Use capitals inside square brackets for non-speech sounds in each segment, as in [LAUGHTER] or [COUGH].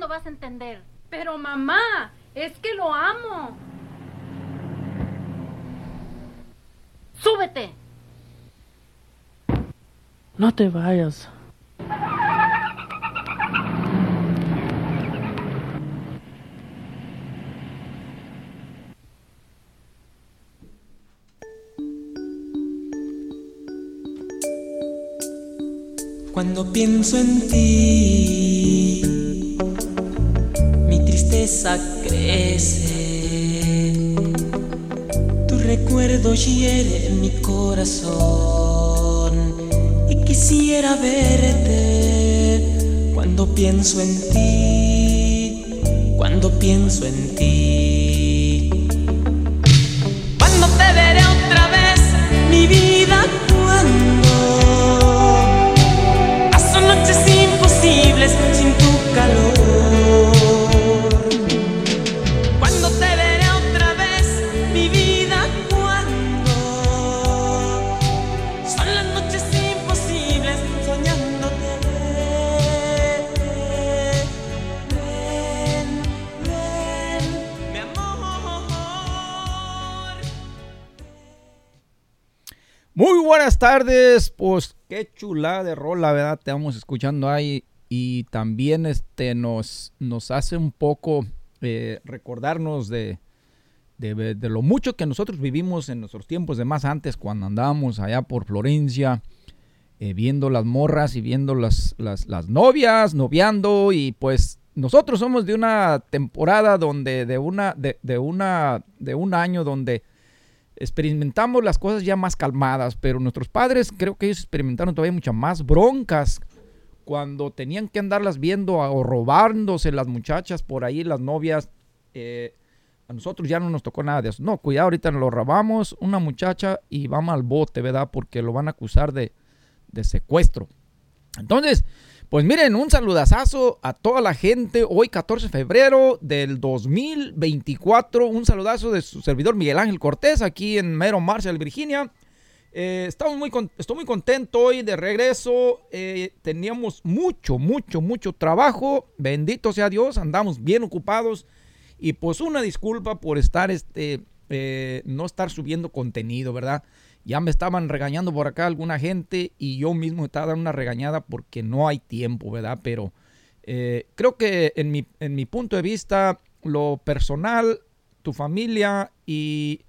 ¿Cuándo vas a entender? Pero mamá, es que lo amo. ¡Súbete! No te vayas. Cuando pienso en ti, tristeza crece. Tu recuerdo hiere mi corazón y quisiera verte. Cuando pienso en ti, cuando pienso en ti. Tardes, pues qué chulada de rol, la verdad, te vamos escuchando ahí. Y también este nos, nos hace un poco eh, recordarnos de, de, de lo mucho que nosotros vivimos en nuestros tiempos de más antes, cuando andábamos allá por Florencia, eh, viendo las morras y viendo las, las, las novias, noviando. Y pues nosotros somos de una temporada donde, de una, de, de una, de un año donde experimentamos las cosas ya más calmadas, pero nuestros padres creo que ellos experimentaron todavía muchas más broncas cuando tenían que andarlas viendo o robándose las muchachas por ahí, las novias. eh, a nosotros ya no nos tocó nada de eso. No, cuidado, ahorita nos lo robamos una muchacha y vamos al bote, ¿verdad? Porque lo van a acusar de, de secuestro. Entonces, pues miren, un saludazo a toda la gente. Hoy 14 de febrero del 2024. Un saludazo de su servidor Miguel Ángel Cortés aquí en Mero Marshall, Virginia. Eh, estamos muy estoy muy contento hoy de regreso. Eh, teníamos mucho, mucho, mucho trabajo. Bendito sea Dios. Andamos bien ocupados. Y pues una disculpa por estar, este, eh, no estar subiendo contenido, ¿verdad? Ya me estaban regañando por acá alguna gente y yo mismo estaba dando una regañada porque no hay tiempo, ¿verdad? Pero eh, creo que en mi, en mi punto de vista, lo personal, tu familia y,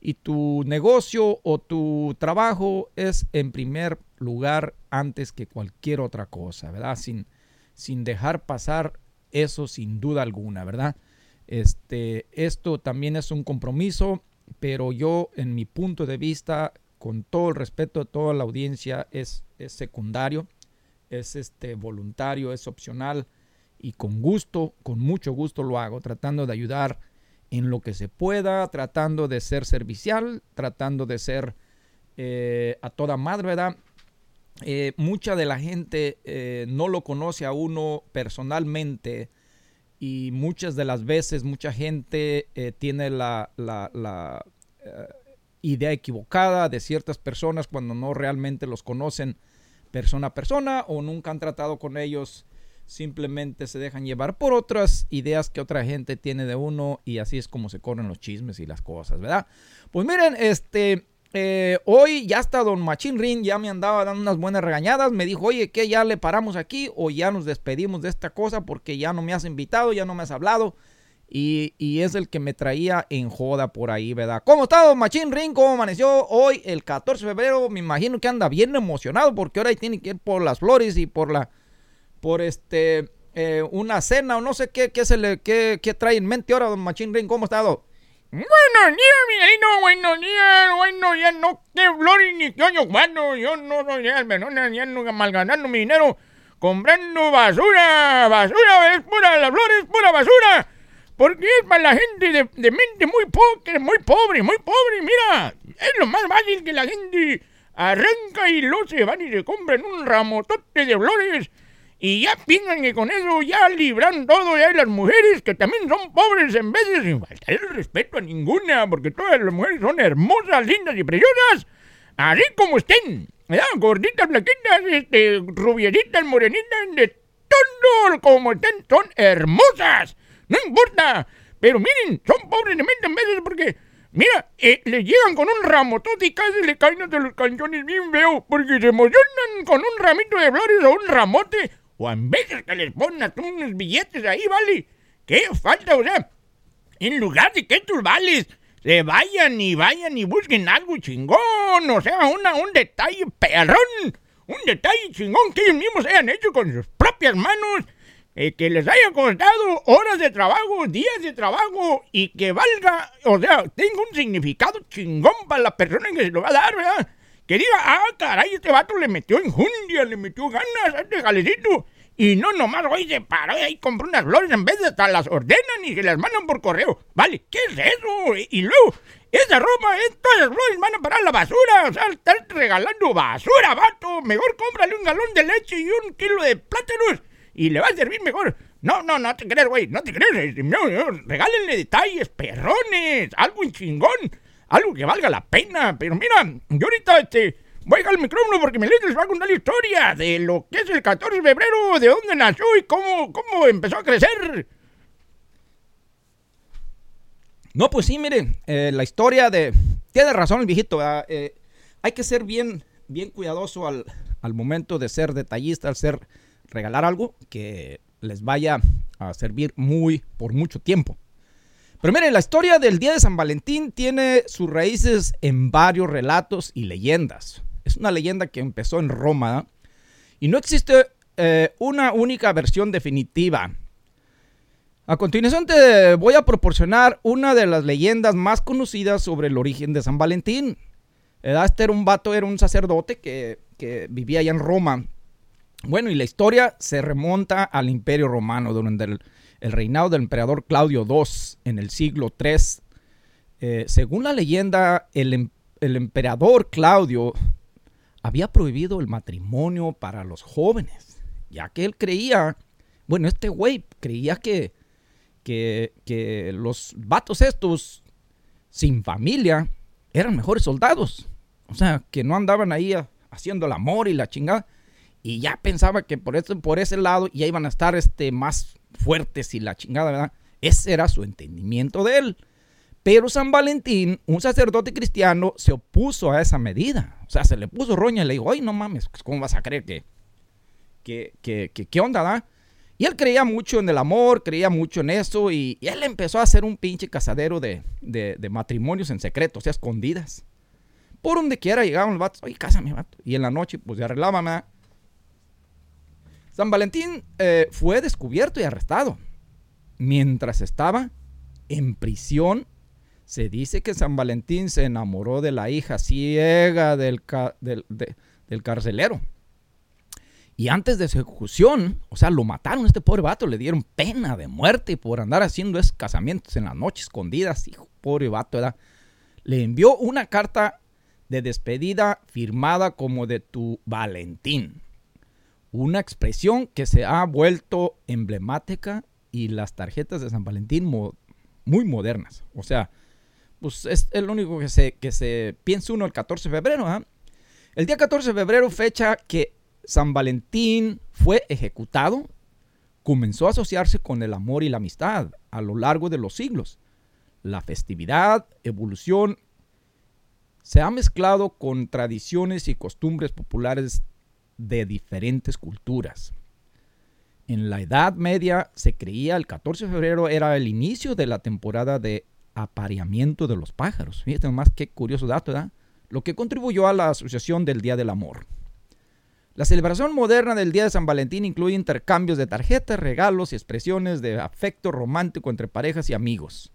y tu negocio o tu trabajo es en primer lugar antes que cualquier otra cosa, ¿verdad? Sin, sin dejar pasar eso sin duda alguna, ¿verdad? Este, esto también es un compromiso, pero yo en mi punto de vista, con todo el respeto de toda la audiencia, es, es secundario, es este, voluntario, es opcional y con gusto, con mucho gusto lo hago, tratando de ayudar en lo que se pueda, tratando de ser servicial, tratando de ser eh, a toda madre, ¿verdad? Eh, mucha de la gente eh, no lo conoce a uno personalmente y muchas de las veces mucha gente tiene la, idea equivocada de ciertas personas cuando no realmente los conocen persona a persona o nunca han tratado con ellos simplemente se dejan llevar por otras ideas que otra gente tiene de uno y así es como se corren los chismes y las cosas, ¿verdad? Pues miren, este, eh, hoy ya está Don Machín Rin, ya me andaba dando unas buenas regañadas, me dijo, oye, que ya le paramos aquí o ya nos despedimos de esta cosa porque ya no me has invitado, ya no me has hablado. Y, y es el que me traía en joda por ahí, ¿verdad? ¿Cómo está Don Machín Rin? ¿Cómo amaneció hoy, el 14 de febrero? Me imagino que anda bien emocionado porque ahora tiene que ir por las flores y por la por este eh, una cena o no sé qué, qué se le qué, qué trae en mente ahora don Machín Ring, ¿cómo ha estado? Buenos días, Miguelito, buenos días, bueno, ya no, qué flores ni qué oño cuando, yo no soy menor, ya no malganando mi dinero, comprando basura, basura, es pura, las flores, pura basura, porque es para la gente de, mente muy pobre, muy pobre, muy pobre, mira, es lo más fácil que la gente arranca y luego se van y se compran un ramotote de flores, y ya piensan que con eso ya libran todo, ya hay las mujeres que también son pobres en vez de sin faltar el respeto a ninguna, porque todas las mujeres son hermosas, lindas y preciosas, así como estén, ¿verdad? Gorditas, flaquitas, este, rubiecitas, morenitas, de todo como estén, son hermosas. No importa. Pero miren, son pobres de mente en veces porque, mira, eh, le llegan con un ramotote y casi le caen hasta los canciones bien feo porque se emocionan con un ramito de flores o un ramote. O en veces que les ponen unos billetes ahí, ¿vale? ¿Qué falta? O sea, en lugar de que estos vales se vayan y vayan y busquen algo chingón, o sea, una, un detalle perrón, un detalle chingón que ellos mismos hayan hecho con sus propias manos, eh, que les haya costado horas de trabajo, días de trabajo y que valga, o sea, tenga un significado chingón para la persona que se lo va a dar, ¿verdad? Que diga, ah, caray, este vato le metió enjundia, le metió ganas a este jalecito. Y no nomás hoy se paró y ahí compró unas flores en vez de hasta las ordenan y se las mandan por correo. Vale, ¿qué es eso? Y luego, esa ropa, las flores van a parar la basura. O sea, están regalando basura, vato. Mejor cómprale un galón de leche y un kilo de plátanos y le va a servir mejor. No, no, no te crees, güey, no te crees. Regálenle detalles, perrones, algo en chingón, algo que valga la pena. Pero mira, yo ahorita, este Voy al micrófono porque me les va a contar la historia de lo que es el 14 de febrero, de dónde nació y cómo, cómo empezó a crecer. No, pues sí, miren, eh, la historia de... Tiene razón el viejito, eh, hay que ser bien, bien cuidadoso al, al momento de ser detallista, al ser regalar algo que les vaya a servir muy por mucho tiempo. Pero miren, la historia del Día de San Valentín tiene sus raíces en varios relatos y leyendas. Es una leyenda que empezó en Roma y no existe eh, una única versión definitiva. A continuación te voy a proporcionar una de las leyendas más conocidas sobre el origen de San Valentín. Este era un vato, era un sacerdote que, vivía allá en Roma. Bueno, y la historia se remonta al Imperio Romano durante el, reinado del emperador Claudio II en el siglo III. Eh, según la leyenda, el, em, el emperador Claudio había prohibido el matrimonio para los jóvenes, ya que él creía, bueno, este güey creía que, que, los vatos estos, sin familia, eran mejores soldados. O sea, que no andaban ahí haciendo el amor y la chingada. Y ya pensaba que por ese, por ese lado ya iban a estar este, más fuertes y la chingada, ¿verdad? Ese era su entendimiento de él. Pero San Valentín, un sacerdote cristiano, se opuso a esa medida. O sea, se le puso roña y le dijo, ay, no mames, pues, ¿cómo vas a creer que, que, que, qué onda, da? Y él creía mucho en el amor, creía mucho en eso, y, él empezó a hacer un pinche casadero de, matrimonios en secreto, o sea, escondidas. Por donde quiera llegaban los vatos, oye, cásame, vato. Y en la noche, pues, ya arreglaban, San Valentín eh, fue descubierto y arrestado mientras estaba en prisión se dice que San Valentín se enamoró de la hija ciega del, del, carcelero. Y antes de su ejecución, o sea, lo mataron a este pobre vato, le dieron pena de muerte por andar haciendo esos casamientos en la noche escondidas. Hijo, pobre vato, ¿verdad? Le envió una carta de despedida firmada como de tu Valentín. Una expresión que se ha vuelto emblemática y las tarjetas de San Valentín muy modernas. O sea, pues es el único que se, que se piensa uno el 14 de febrero. ¿ah? El día 14 de febrero, fecha que San Valentín fue ejecutado, comenzó a asociarse con el amor y la amistad a lo largo de los siglos. La festividad, evolución, se ha mezclado con tradiciones y costumbres populares de diferentes culturas. En la Edad Media se creía el 14 de febrero era el inicio de la temporada de apareamiento de los pájaros. Fíjate más qué curioso dato, ¿verdad? Lo que contribuyó a la asociación del Día del Amor. La celebración moderna del Día de San Valentín incluye intercambios de tarjetas, regalos y expresiones de afecto romántico entre parejas y amigos.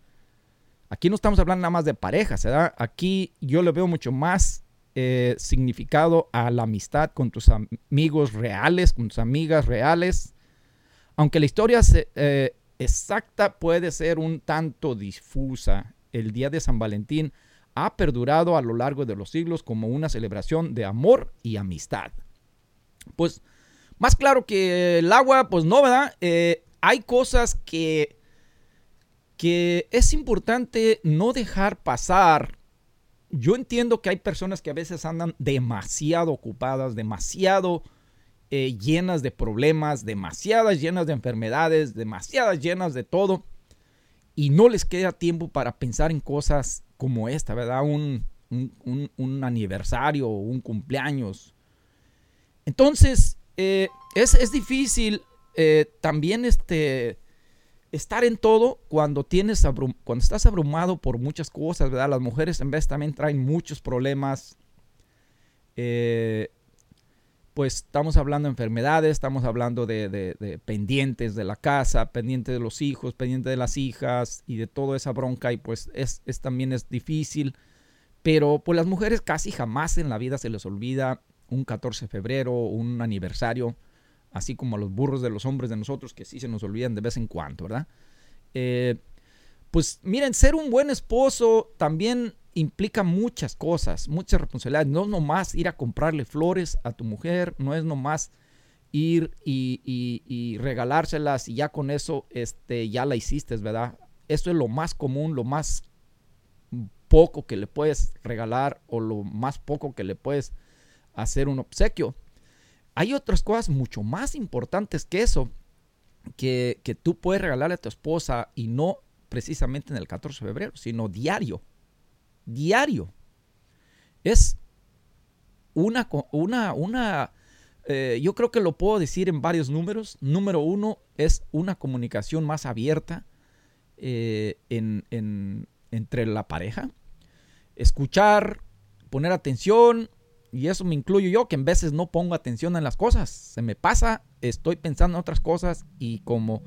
Aquí no estamos hablando nada más de parejas, ¿verdad? Aquí yo le veo mucho más eh, significado a la amistad con tus amigos reales, con tus amigas reales. Aunque la historia eh, exacta puede ser un tanto difusa. El día de San Valentín ha perdurado a lo largo de los siglos como una celebración de amor y amistad. Pues más claro que el agua, pues no, ¿verdad? Eh, hay cosas que, que es importante no dejar pasar. Yo entiendo que hay personas que a veces andan demasiado ocupadas, demasiado eh, llenas de problemas, demasiadas llenas de enfermedades, demasiadas llenas de todo. Y no les queda tiempo para pensar en cosas como esta, ¿verdad? Un, un, un, aniversario, un cumpleaños. Entonces, eh, es, es, difícil eh, también este, estar en todo cuando, tienes cuando estás abrumado por muchas cosas, ¿verdad? Las mujeres en vez también traen muchos problemas. Eh, pues estamos hablando de enfermedades, estamos hablando de, pendientes de la casa, pendientes de los hijos, pendientes de las hijas y de toda esa bronca y pues es, también es difícil. Pero pues las mujeres casi jamás en la vida se les olvida un 14 de febrero, un aniversario, así como a los burros de los hombres de nosotros que sí se nos olvidan de vez en cuando, ¿verdad? Eh, pues miren, ser un buen esposo también implica muchas cosas, muchas responsabilidades. No es nomás ir a comprarle flores a tu mujer, no es nomás ir y, regalárselas y ya con eso este, ya la hiciste, ¿verdad? Esto es lo más común, lo más poco que le puedes regalar o lo más poco que le puedes hacer un obsequio. Hay otras cosas mucho más importantes que eso que, que tú puedes regalarle a tu esposa y no precisamente en el 14 de febrero, sino diario diario. Es una, una, una eh, yo creo que lo puedo decir en varios números. Número uno es una comunicación más abierta eh, en, entre la pareja. Escuchar, poner atención, y eso me incluyo yo, que en veces no pongo atención en las cosas. Se me pasa, estoy pensando en otras cosas y como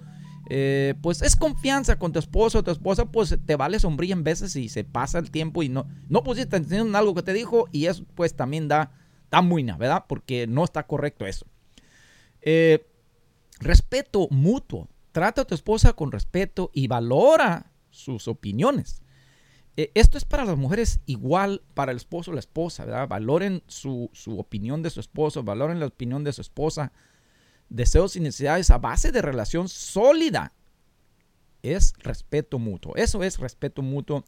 eh, pues es confianza con tu esposo tu esposa, pues te vale sombrilla en veces y se pasa el tiempo y no, no pusiste atención en algo que te dijo y eso pues también da, da muina, ¿verdad? Porque no está correcto eso. Eh, respeto mutuo. Trata a tu esposa con respeto y valora sus opiniones. Eh, esto es para las mujeres igual para el esposo o la esposa, ¿verdad? Valoren su, su opinión de su esposo, valoren la opinión de su esposa deseos y necesidades a base de relación sólida. Es respeto mutuo. Eso es respeto mutuo.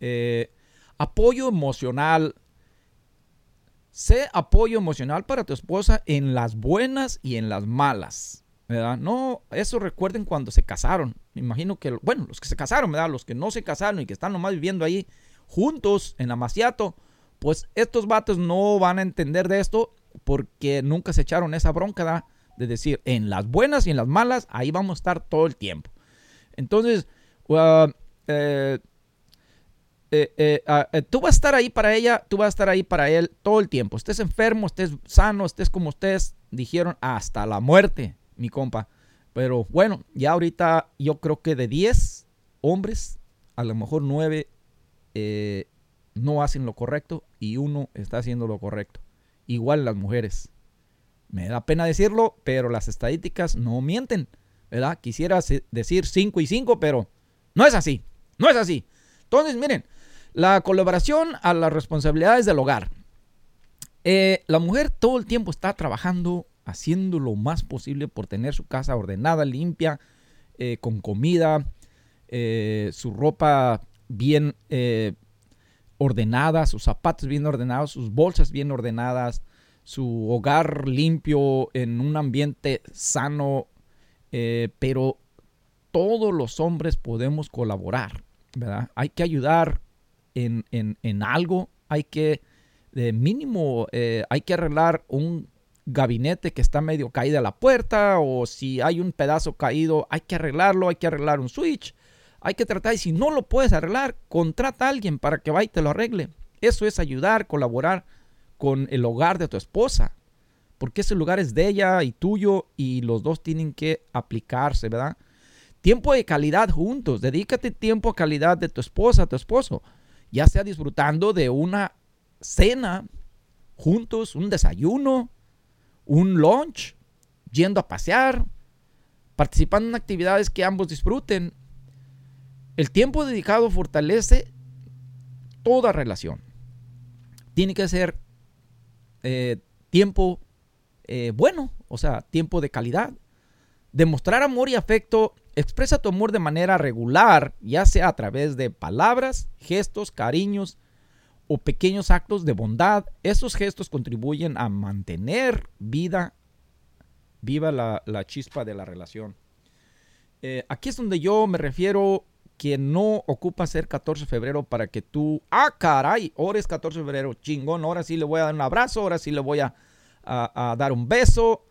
Eh, apoyo emocional. Sé apoyo emocional para tu esposa en las buenas y en las malas. No, eso recuerden cuando se casaron. Me imagino que, bueno, los que se casaron, ¿verdad? Los que no se casaron y que están nomás viviendo ahí juntos en Amaciato, pues estos vatos no van a entender de esto porque nunca se echaron esa bronca, de decir, en las buenas y en las malas, ahí vamos a estar todo el tiempo. Entonces, uh, eh, eh, eh, ah, tú vas a estar ahí para ella, tú vas a estar ahí para él todo el tiempo. Estés enfermo, estés sano, estés como estés, dijeron hasta la muerte, mi compa. Pero bueno, ya ahorita yo creo que de 10 hombres, a lo mejor 9 no hacen lo correcto y uno está haciendo lo correcto. Igual las mujeres. Me da pena decirlo, pero las estadísticas no mienten, ¿verdad? Quisiera decir 5 y 5, pero no es así, no es así. Entonces, miren, la colaboración a las responsabilidades del hogar. Eh, la mujer todo el tiempo está trabajando, haciendo lo más posible por tener su casa ordenada, limpia, eh, con comida, eh, su ropa bien ordenada, sus zapatos bien ordenados, sus bolsas bien ordenadas, su hogar limpio, en un ambiente sano, eh, pero todos los hombres podemos colaborar, ¿verdad? Hay que ayudar en, algo, hay que, mínimo, eh, hay que arreglar un gabinete que está medio caída la puerta o si hay un pedazo caído, hay que arreglarlo, hay que arreglar un switch, hay que tratar y si no lo puedes arreglar, contrata a alguien para que vaya y te lo arregle. Eso es ayudar, colaborar con el hogar de tu esposa, porque ese lugar es de ella y tuyo y los dos tienen que aplicarse, ¿verdad? Tiempo de calidad juntos, dedícate tiempo a calidad de tu esposa, tu esposo, ya sea disfrutando de una cena juntos, un desayuno, un lunch, yendo a pasear, participando en actividades que ambos disfruten. El tiempo dedicado fortalece toda relación. Tiene que ser eh, tiempo eh, bueno, o sea, tiempo de calidad. Demostrar amor y afecto, expresa tu amor de manera regular, ya sea a través de palabras, gestos, cariños o pequeños actos de bondad. Esos gestos contribuyen a mantener vida Viva la, la chispa de la relación. Eh, aquí es donde yo me refiero que no ocupa ser 14 de febrero para que tú, ah, caray, ahora es 14 de febrero, chingón, ahora sí le voy a dar un abrazo, ahora sí le voy a, a- a dar un beso.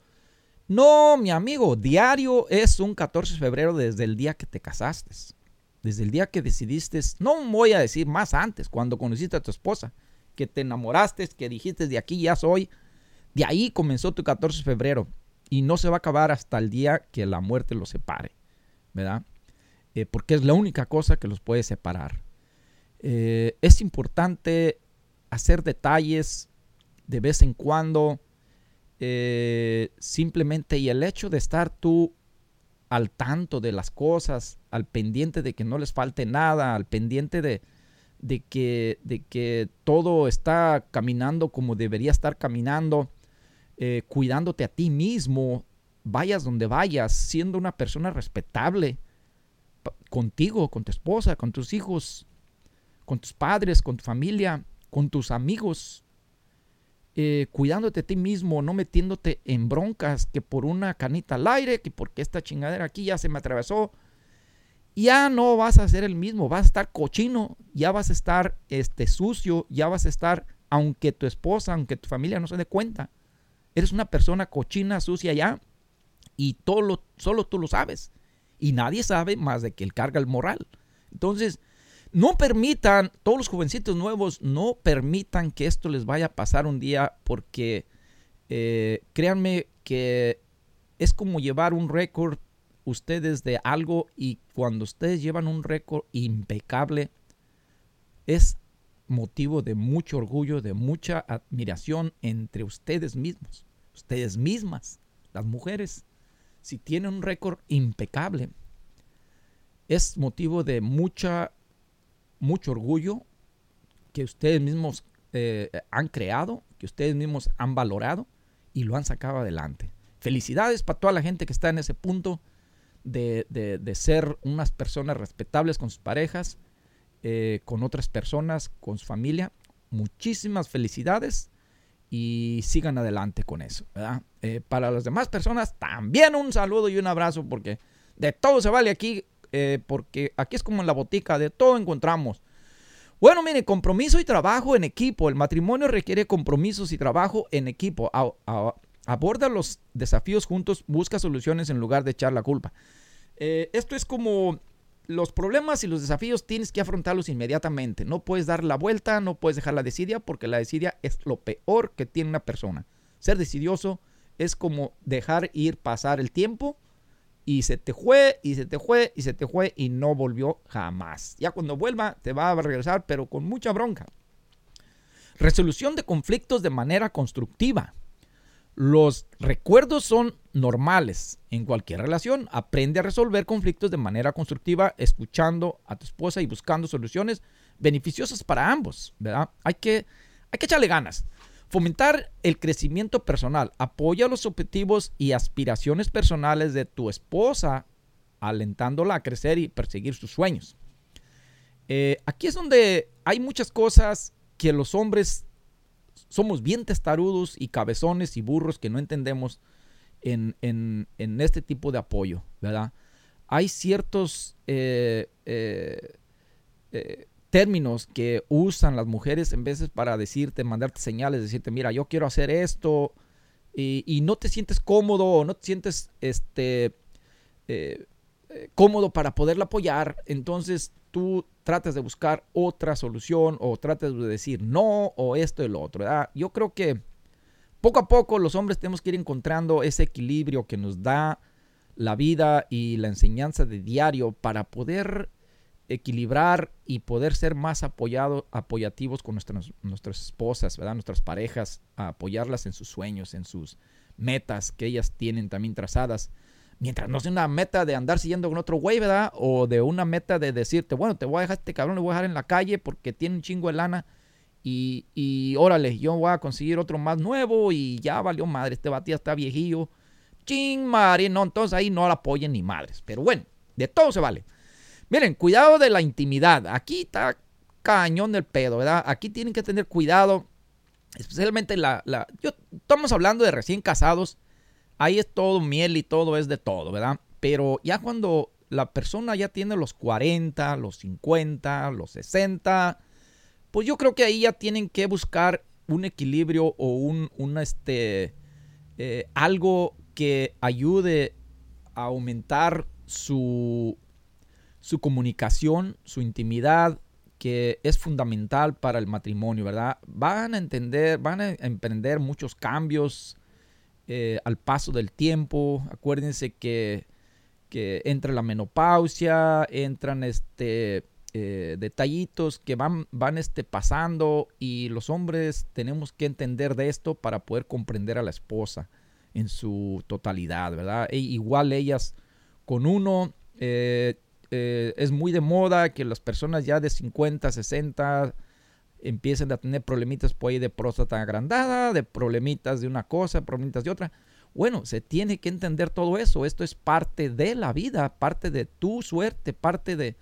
No, mi amigo, diario es un 14 de febrero desde el día que te casaste. Desde el día que decidiste, no voy a decir más antes, cuando conociste a tu esposa, que te enamoraste, que dijiste de aquí ya soy. De ahí comenzó tu 14 de febrero y no se va a acabar hasta el día que la muerte los separe, ¿verdad? Eh, porque es la única cosa que los puede separar. Eh, es importante hacer detalles de vez en cuando, eh, simplemente y el hecho de estar tú al tanto de las cosas, al pendiente de que no les falte nada, al pendiente de, de que, de que todo está caminando como debería estar caminando, eh, cuidándote a ti mismo, vayas donde vayas, siendo una persona respetable contigo, con tu esposa, con tus hijos, con tus padres, con tu familia, con tus amigos, eh, cuidándote a ti mismo, no metiéndote en broncas que por una canita al aire, que porque esta chingadera aquí ya se me atravesó, ya no vas a ser el mismo, vas a estar cochino, ya vas a estar este, sucio, ya vas a estar, aunque tu esposa, aunque tu familia no se dé cuenta, eres una persona cochina, sucia ya, y todo lo, solo tú lo sabes, y nadie sabe más de que él carga el moral. Entonces, no permitan, todos los jovencitos nuevos, no permitan que esto les vaya a pasar un día porque eh, créanme que es como llevar un récord ustedes de algo y cuando ustedes llevan un récord impecable es motivo de mucho orgullo, de mucha admiración entre ustedes mismos, ustedes mismas, las mujeres. Si tienen un récord impecable, es motivo de mucha mucho orgullo que ustedes mismos eh, han creado, que ustedes mismos han valorado y lo han sacado adelante. Felicidades para toda la gente que está en ese punto de, de- ser unas personas respetables con sus parejas, eh, con otras personas, con su familia. Muchísimas felicidades y sigan adelante con eso. Eh, para las demás personas, también un saludo y un abrazo porque de todo se vale aquí, eh, porque aquí es como en la botica, de todo encontramos. Bueno, mire, compromiso y trabajo en equipo. El matrimonio requiere compromisos y trabajo en equipo. Aborda los desafíos juntos, busca soluciones en lugar de echar la culpa. Eh, esto es como los problemas y los desafíos tienes que afrontarlos inmediatamente. No puedes dar la vuelta, no puedes dejar la desidia, porque la desidia es lo peor que tiene una persona. Ser decidioso es como dejar ir pasar el tiempo y se te fue, y se te fue, y se te fue, y no volvió jamás. Ya cuando vuelva, te va a regresar, pero con mucha bronca. Resolución de conflictos de manera constructiva. Los recuerdos son normales en cualquier relación. Aprende a resolver conflictos de manera constructiva, escuchando a tu esposa y buscando soluciones beneficiosas para ambos, ¿verdad? Hay que, hay que echarle ganas. Fomentar el crecimiento personal. Apoya los objetivos y aspiraciones personales de tu esposa, alentándola a crecer y perseguir sus sueños. Eh, aquí es donde hay muchas cosas que los hombres somos bien testarudos y cabezones y burros que no entendemos en, este tipo de apoyo, ¿verdad? Hay ciertos eh, eh, términos que usan las mujeres en veces para decirte, mandarte señales, decirte, mira, yo quiero hacer esto, y, no te sientes cómodo o no te sientes este, eh, cómodo para poderla apoyar, entonces tú tratas de buscar otra solución o tratas de decir no o esto y lo otro. Yo creo que poco a poco los hombres tenemos que ir encontrando ese equilibrio que nos da la vida y la enseñanza de diario para poder equilibrar y poder ser más apoyado, apoyativos con nuestras, nuestras esposas, ¿verdad? nuestras parejas, a apoyarlas en sus sueños, en sus metas que ellas tienen también trazadas. Mientras no sea una meta de andar siguiendo con otro güey, ¿verdad? O de una meta de decirte, bueno, te voy a dejar este cabrón, le voy a dejar en la calle porque tiene un chingo de lana. Y, y órale, yo voy a conseguir otro más nuevo y ya valió madre, este batía está viejillo. Ching, madre, no, entonces ahí no la apoyen ni madres. Pero bueno, de todo se vale. Miren, cuidado de la intimidad. Aquí está cañón del pedo, ¿verdad? Aquí tienen que tener cuidado, especialmente la... yo, estamos hablando de recién casados. ahí es todo miel y todo es de todo, ¿verdad? Pero ya cuando la persona ya tiene los 40, los 50, los 60, pues yo creo que ahí ya tienen que buscar un equilibrio o un, un, este, eh, algo que ayude a aumentar su, su comunicación, su intimidad, que es fundamental para el matrimonio, ¿verdad? Van a entender, van a emprender muchos cambios eh, al paso del tiempo. Acuérdense que, que entra la menopausia, entran este, eh, detallitos que van, van este, pasando y los hombres tenemos que entender de esto para poder comprender a la esposa en su totalidad, ¿verdad? E igual ellas con uno, eh, es muy de moda que las personas ya de 50, 60 empiecen a tener problemitas por ahí de próstata agrandada, de problemitas de una cosa, problemitas de otra. Bueno, se tiene que entender todo eso. Esto es parte de la vida, parte de tu suerte, parte de...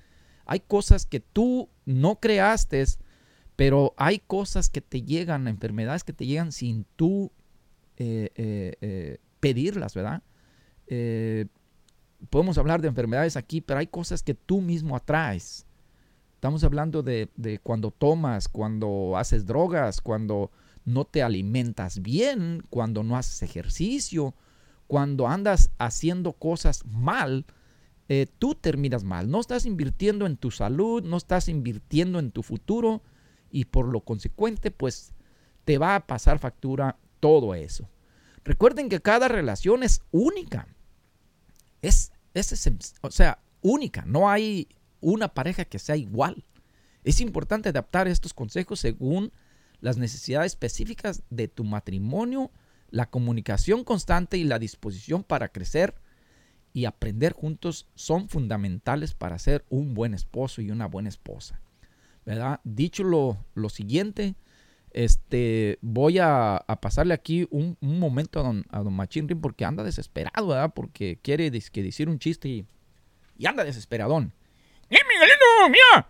Hay cosas que tú no creaste, pero hay cosas que te llegan, enfermedades que te llegan sin tú eh, eh, eh, pedirlas, ¿verdad? Podemos hablar de enfermedades aquí, pero hay cosas que tú mismo atraes. Estamos hablando de, cuando tomas, cuando haces drogas, cuando no te alimentas bien, cuando no haces ejercicio, cuando andas haciendo cosas mal, eh, tú terminas mal. No estás invirtiendo en tu salud, no estás invirtiendo en tu futuro y por lo consecuente, pues te va a pasar factura todo eso. Recuerden que cada relación es única. Es, es, o sea, única. No hay una pareja que sea igual. Es importante adaptar estos consejos según las necesidades específicas de tu matrimonio, la comunicación constante y la disposición para crecer y aprender juntos son fundamentales para ser un buen esposo y una buena esposa. ¿Verdad? Dicho lo, lo siguiente, este, voy a, pasarle aquí un, momento a don, a don Machín porque anda desesperado, ¿verdad? Porque quiere que decir un chiste y, y anda desesperadón. ¡Eh, Miguelito! ¡Mira!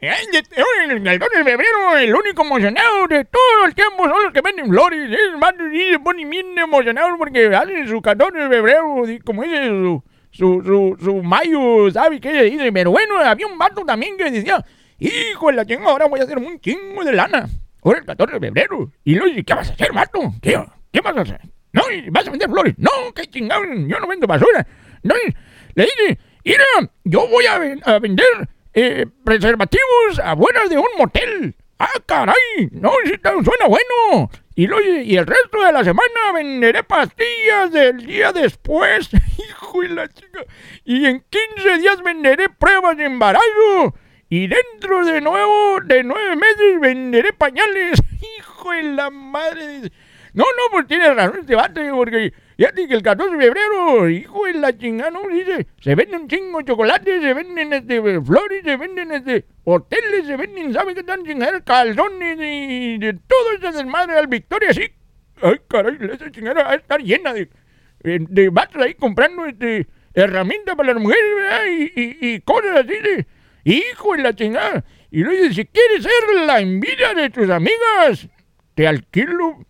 El 2 de febrero, el único emocionado de todo el tiempo son los que venden flores. Es más, y se ponen bien emocionados porque hacen su 14 de febrero, como dice su, su, su, su mayo, ¿sabe qué dice? Pero bueno, había un vato también que decía, hijo de la chingada, ahora voy a hacer un chingo de lana. Ahora el 14 de febrero. Y dice, ¿qué vas a hacer, vato? ¿Qué, qué vas a hacer? No, vas a vender flores. No, qué chingado, yo no vendo basura. No, le dice, mira, yo voy a, a vender eh, preservativos afuera de un motel. ¡Ah, caray! No, suena bueno. Y, lo, y el resto de la semana venderé pastillas del día después. [LAUGHS] Hijo de la chica. Y en 15 días venderé pruebas de embarazo. Y dentro de nuevo, de nueve meses, venderé pañales. [LAUGHS] Hijo de la madre. No, no, pues tiene razón este bate, porque ya que el 14 de febrero, hijo de la chingada, no, dice, se venden chingo chocolates, se venden este, flores, se venden este, hoteles, se venden, ¿sabe qué tan chingaderas? Calzones y de todo ese desmadre al Victoria, sí. Ay, caray, esa chingada va a estar llena de, eh, de vatos ahí comprando este, herramientas para las mujeres, ¿verdad? Y, y, y cosas así de, hijo de la chingada. Y luego dice, si quieres ser la envidia de tus amigas, te alquilo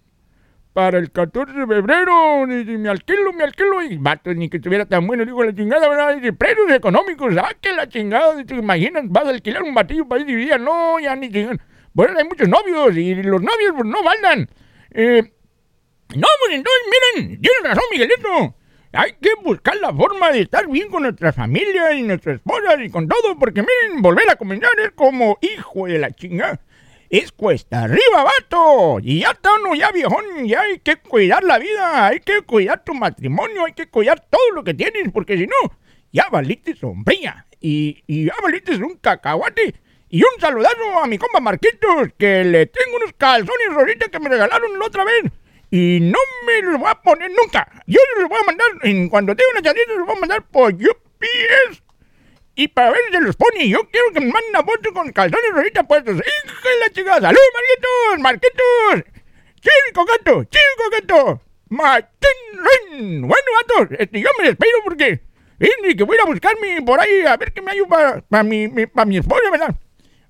para el 14 de febrero, me alquilo, me alquilo, y vato, ni que estuviera tan bueno, digo, la chingada, ¿verdad? Dice, precios económicos, ah, que la chingada, te imaginas, vas a alquilar un batillo para ir no, ya ni chingada. Bueno, hay muchos novios, y los novios, pues, no valdan. Eh, no, pues, entonces, miren, tienes razón, Miguelito. Hay que buscar la forma de estar bien con nuestra familia y nuestras esposas y con todo, porque miren, volver a comenzar es como hijo de la chingada es cuesta arriba, vato. Y ya está uno ya viejón, ya hay que cuidar la vida, hay que cuidar tu matrimonio, hay que cuidar todo lo que tienes, porque si no, ya valiste sombría y, y ya valiste un cacahuate. Y un saludazo a mi compa Marquitos, que le tengo unos calzones rositas que me regalaron la otra vez. Y no me los voy a poner nunca. Yo los voy a mandar, en cuando tenga una charita, los voy a mandar por UPS y para ver si los pone. Yo quiero que me manden una foto con calzones rositas puestos. ¡Hijo de la chica! ¡Salud, Marquitos! ¡Marquitos! ¡Chico gato! ¡Chico gato! ¡Martín Bueno, gatos, este, yo me despido porque... Y que voy a buscarme por ahí a ver qué me ayuda para mi, mi, mi esposa, ¿verdad?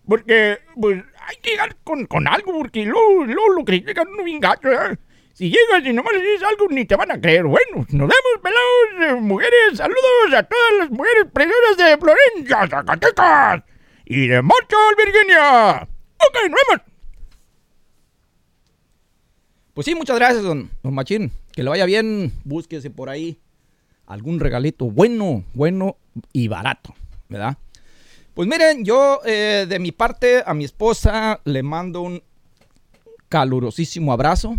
Porque, pues, hay que llegar con, con algo porque luego, luego lo critican uno bien gacho, ¿verdad? Si llegas y nomás le dices algo, ni te van a creer. Bueno, nos vemos, pelados, eh, mujeres. Saludos a todas las mujeres preciosas de Florencia, Zacatecas y de Marshall, Virginia. Ok, nos vemos. Pues sí, muchas gracias, don, don Machín. Que le vaya bien. Búsquese por ahí algún regalito bueno, bueno y barato, ¿verdad? Pues miren, yo eh, de mi parte a mi esposa le mando un calurosísimo abrazo.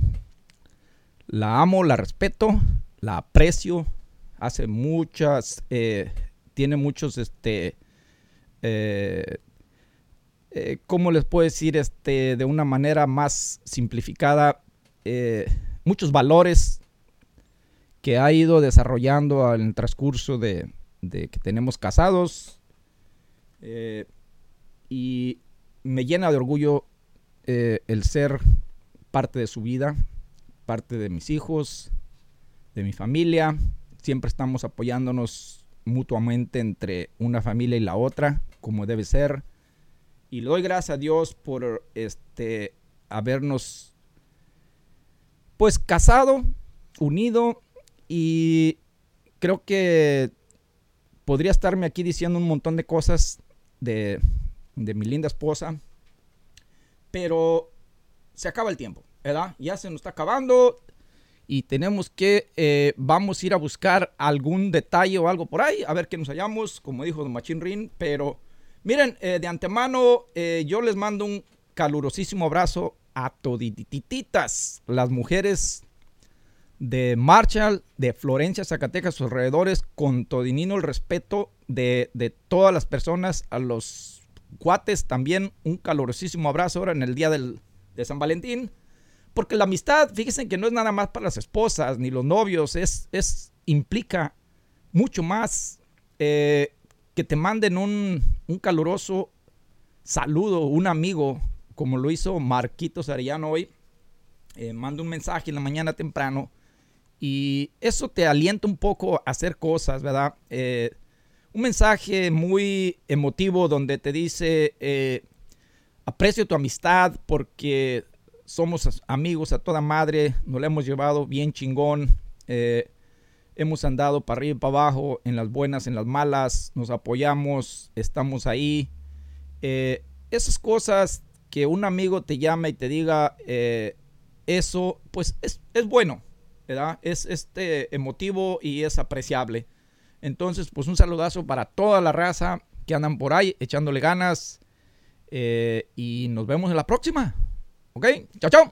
La amo, la respeto, la aprecio. Hace muchas, eh, tiene muchos, este, eh, eh, ¿cómo les puedo decir? Este, de una manera más simplificada, muchos valores que ha ido desarrollando en el transcurso de, que tenemos casados. Y me llena de orgullo el ser parte de su vida, parte de mis hijos, de mi familia. Siempre estamos apoyándonos mutuamente entre una familia y la otra, como debe ser. Y le doy gracias a Dios por este habernos pues casado, unido y creo que podría estarme aquí diciendo un montón de cosas de, de mi linda esposa, pero se acaba el tiempo, ¿verdad? Ya se nos está acabando y tenemos que, eh, vamos a ir a buscar algún detalle o algo por ahí, a ver qué nos hallamos, como dijo Don Machín Rin, pero miren, eh, de antemano eh, yo les mando un calurosísimo abrazo a toditititas, las mujeres de Marshall, de Florencia, Zacatecas, sus alrededores, con todinino el respeto de, de todas las personas, a los cuates también un calurosísimo abrazo ahora en el día del, de San Valentín. Porque la amistad, fíjense que no es nada más para las esposas ni los novios, es, es implica mucho más eh, que te manden un, un caluroso saludo, un amigo, como lo hizo Marquitos Arellano hoy. Eh, manda un mensaje en la mañana temprano y eso te alienta un poco a hacer cosas, ¿verdad? Eh, un mensaje muy emotivo donde te dice, aprecio tu amistad porque somos amigos a toda madre, nos la hemos llevado bien chingón, eh, hemos andado para arriba y para abajo, en las buenas, en las malas, nos apoyamos, estamos ahí. Eh, esas cosas que un amigo te llama y te diga eh, eso, pues es, es bueno, ¿verdad? Es este emotivo y es apreciable. Entonces, pues un saludazo para toda la raza que andan por ahí echándole ganas. y nos vemos en la próxima. ¿Ok? Chao, chao.